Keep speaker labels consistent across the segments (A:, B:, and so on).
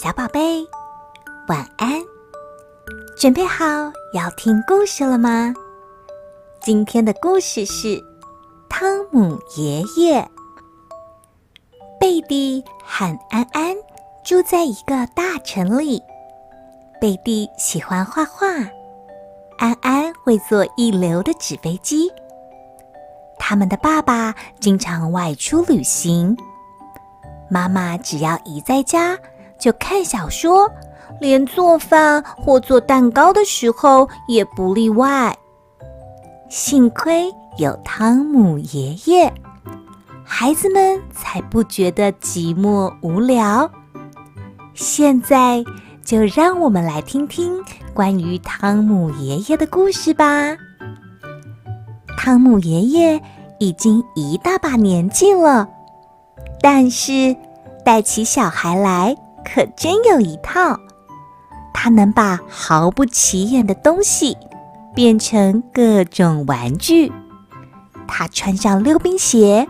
A: 小宝贝，晚安！准备好要听故事了吗？今天的故事是《汤姆爷爷》。贝蒂和安安住在一个大城里。贝蒂喜欢画画，安安会做一流的纸飞机。他们的爸爸经常外出旅行。妈妈只要一在家，就看小说，连做饭或做蛋糕的时候也不例外。幸亏有汤姆爷爷，孩子们才不觉得寂寞无聊。现在就让我们来听听关于汤姆爷爷的故事吧。汤姆爷爷已经一大把年纪了。但是，带起小孩来可真有一套。他能把毫不起眼的东西变成各种玩具。他穿上溜冰鞋，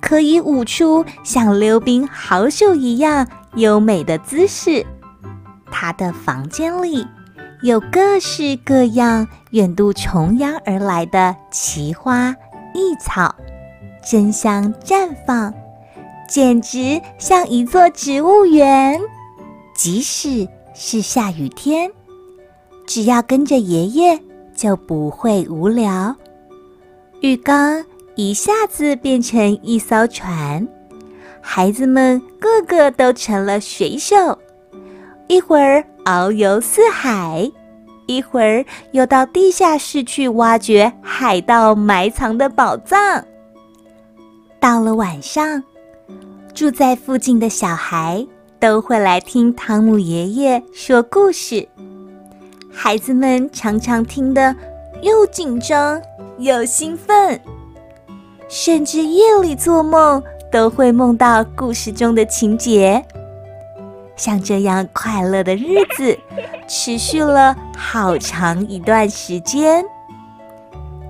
A: 可以舞出像溜冰好手一样优美的姿势。他的房间里有各式各样远渡重洋而来的奇花异草，争相绽放。简直像一座植物园。即使是下雨天，只要跟着爷爷，就不会无聊。浴缸一下子变成一艘船，孩子们个个都成了水手。一会儿遨游四海，一会儿又到地下室去挖掘海盗埋藏的宝藏。到了晚上，住在附近的小孩都会来听汤姆爷爷说故事，孩子们常常听得又紧张又兴奋，甚至夜里做梦都会梦到故事中的情节。像这样快乐的日子持续了好长一段时间。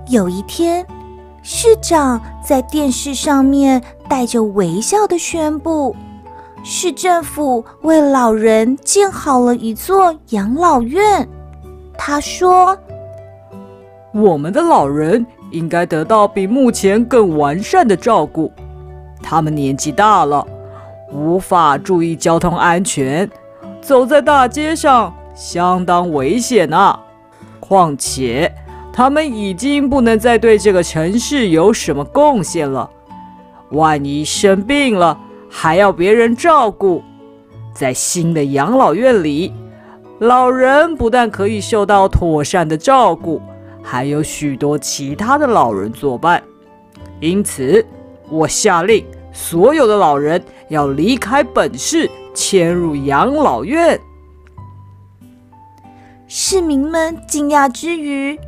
A: 有一天，市长在电视上面带着微笑的宣布，市政府为老人建好了一座养老院。他说：“
B: 我们的老人应该得到比目前更完善的照顾。他们年纪大了，无法注意交通安全，走在大街上相当危险啊。况且……”他们已经不能再对这个城市有什么贡献了。万一生病了，还要别人照顾。在新的养老院里，老人不但可以受到妥善的照顾，还有许多其他的老人作伴。因此，我下令所有的老人要离开本市，迁入养老院。
A: 市民们惊讶之余，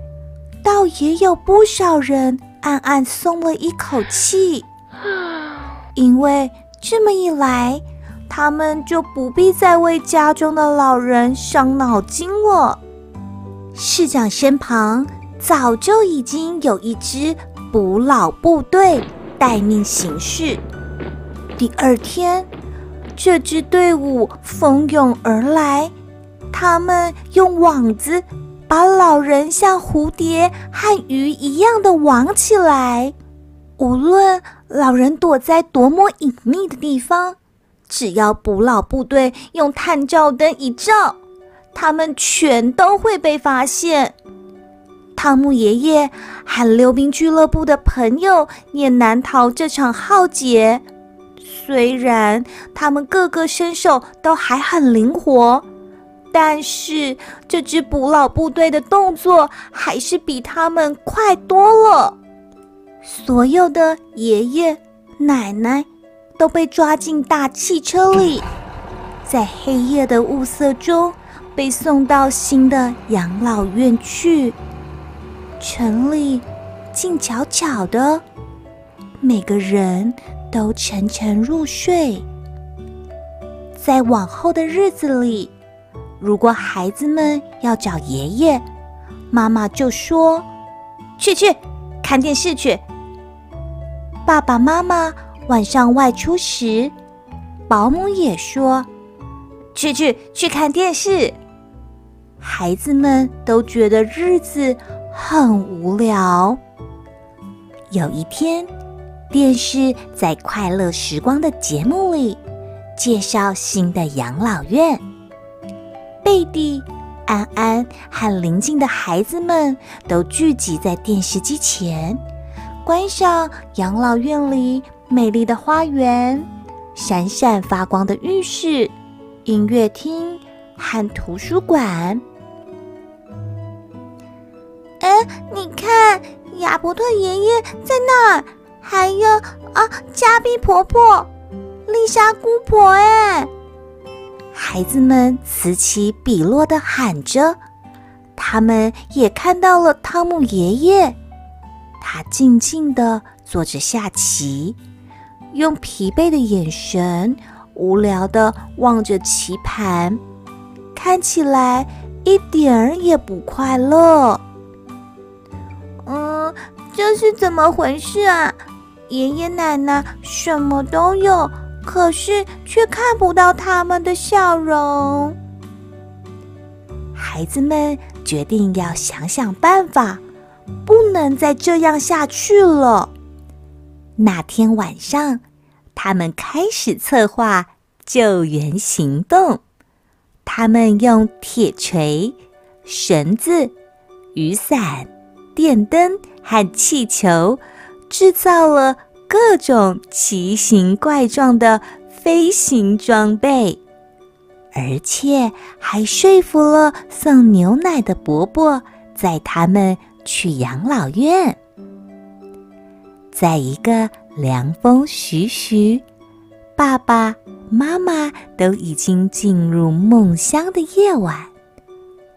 A: 倒也有不少人暗暗松了一口气，因为这么一来，他们就不必再为家中的老人伤脑筋了。市长身旁早就已经有一支捕老部队待命行事。第二天，这支队伍蜂拥而来，他们用网子。把老人像蝴蝶和鱼一样的网起来，无论老人躲在多么隐秘的地方，只要捕老部队用探照灯一照，他们全都会被发现。汤姆爷爷和溜冰俱乐部的朋友也难逃这场浩劫，虽然他们个个身手都还很灵活。但是这支捕老部队的动作还是比他们快多了。所有的爷爷奶奶都被抓进大汽车里，在黑夜的雾色中被送到新的养老院去。城里静悄悄的，每个人都沉沉入睡。在往后的日子里。如果孩子们要找爷爷，妈妈就说：“去去，看电视去。”爸爸妈妈晚上外出时，保姆也说：“去去去看电视。孩子们都觉得日子很无聊。有一天，电视在《快乐时光》的节目里介绍新的养老院。贝蒂、安安和邻近的孩子们都聚集在电视机前，观赏养老院里美丽的花园、闪闪发光的浴室、音乐厅和图书馆。哎，你看，亚伯特爷爷在那儿，还有啊，加碧婆婆、丽莎姑婆。哎，孩子们此起彼落地喊着，他们也看到了汤姆爷爷。他静静地坐着下棋，用疲惫的眼神无聊地望着棋盘，看起来一点儿也不快乐。嗯，这是怎么回事啊？爷爷奶奶什么都有，可是却看不到他们的笑容。孩子们决定要想想办法，不能再这样下去了。那天晚上，他们开始策划救援行动。他们用铁锤、绳子、雨伞。电灯和气球，制造了各种奇形怪状的飞行装备，而且还说服了送牛奶的伯伯在他们去养老院。在一个凉风徐徐、爸爸妈妈都已经进入梦乡的夜晚，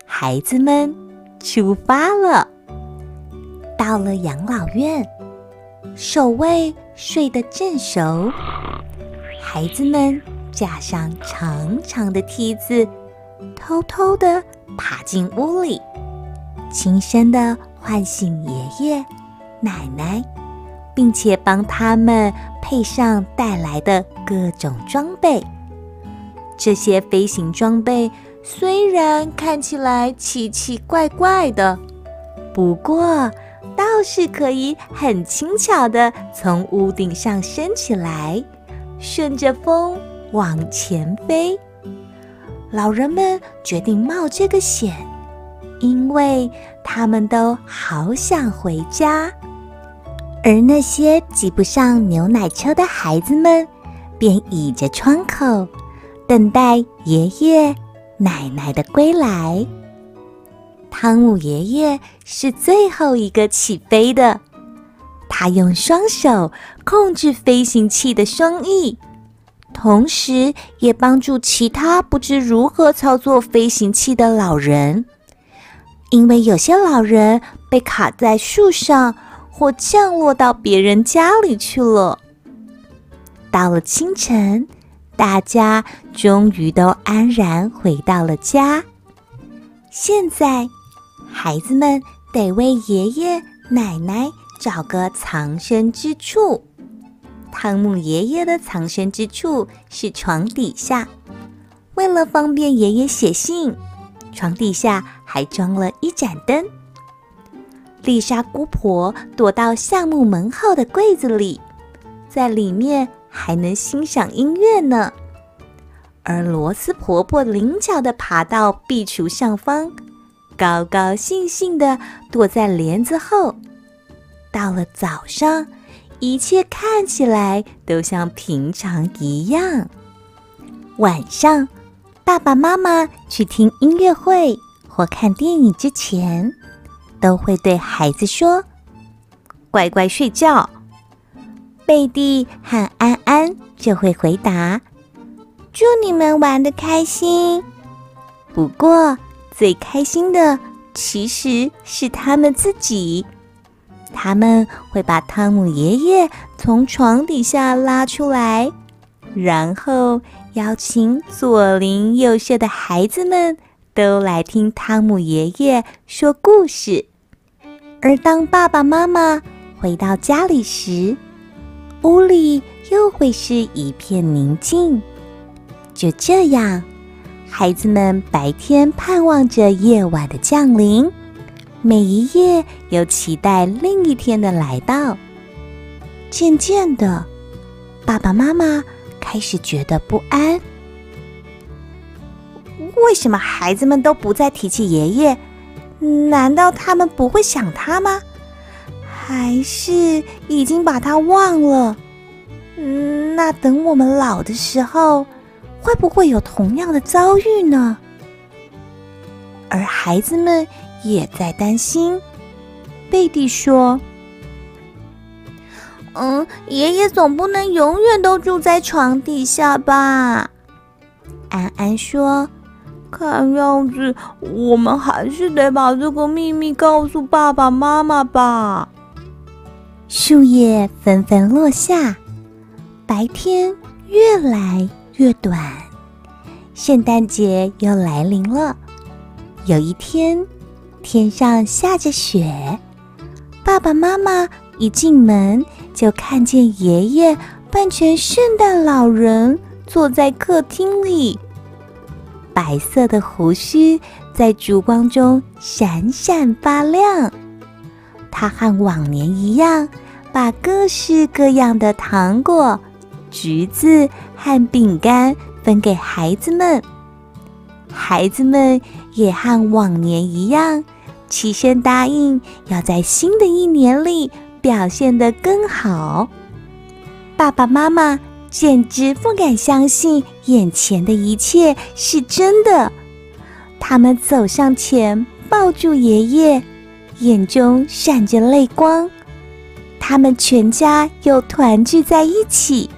A: 孩子们出发了。到了养老院，守卫睡得正熟，孩子们架上长长的梯子，偷偷地爬进屋里，轻声地唤醒爷爷奶奶，并且帮他们配上带来的各种装备。这些飞行装备虽然看起来奇奇怪怪的，不过，倒是可以很轻巧地从屋顶上升起来，顺着风往前飞。老人们决定冒这个险，因为他们都好想回家。而那些挤不上牛奶车的孩子们，便倚着窗口，等待爷爷奶奶的归来。汤姆爷爷是最后一个起飞的，他用双手控制飞行器的双翼，同时也帮助其他不知如何操作飞行器的老人。因为有些老人被卡在树上，或降落到别人家里去了。到了清晨，大家终于都安然回到了家。现在。孩子们得为爷爷奶奶找个藏身之处。汤姆爷爷的藏身之处是床底下，为了方便爷爷写信，床底下还装了一盏灯。丽莎姑婆躲到橡木门后的柜子里，在里面还能欣赏音乐呢。而罗斯婆婆灵巧地爬到壁橱上方。高高兴兴地躲在帘子后。到了早上，一切看起来都像平常一样。晚上，爸爸妈妈去听音乐会或看电影之前，都会对孩子说：“乖乖睡觉。”贝蒂和安安就会回答：“祝你们玩的开心。”不过，最开心的其实是他们自己，他们会把汤姆爷爷从床底下拉出来，然后邀请左邻右舍的孩子们都来听汤姆爷爷说故事。而当爸爸妈妈回到家里时，屋里又会是一片宁静。就这样。孩子们白天盼望着夜晚的降临，每一夜又期待另一天的来到。渐渐的，爸爸妈妈开始觉得不安。为什么孩子们都不再提起爷爷？难道他们不会想他吗？还是已经把他忘了？那等我们老的时候，会不会有同样的遭遇呢？而孩子们也在担心。贝蒂说：“嗯，爷爷总不能永远都住在床底下吧？”安安说。看样子，我们还是得把这个秘密告诉爸爸妈妈吧。树叶纷纷落下，白天越来越短，圣诞节又来临了。有一天，天上下着雪，爸爸妈妈一进门就看见爷爷扮成圣诞老人坐在客厅里。白色的胡须在烛光中闪闪发亮。他和往年一样，把各式各样的糖果、橘子和饼干分给孩子们。孩子们也和往年一样，起身答应要在新的一年里表现得更好。爸爸妈妈。简直不敢相信眼前的一切是真的。他们走上前，抱住爷爷，眼中闪着泪光。他们全家又团聚在一起，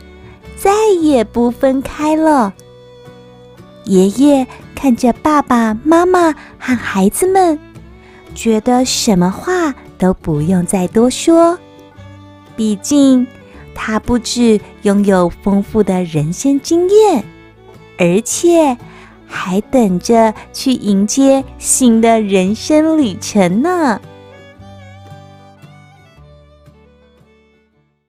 A: 再也不分开了。爷爷看着爸爸妈妈和孩子们，觉得什么话都不用再多说。毕竟。他不止拥有丰富的人生经验，而且还等着去迎接新的人生旅程呢。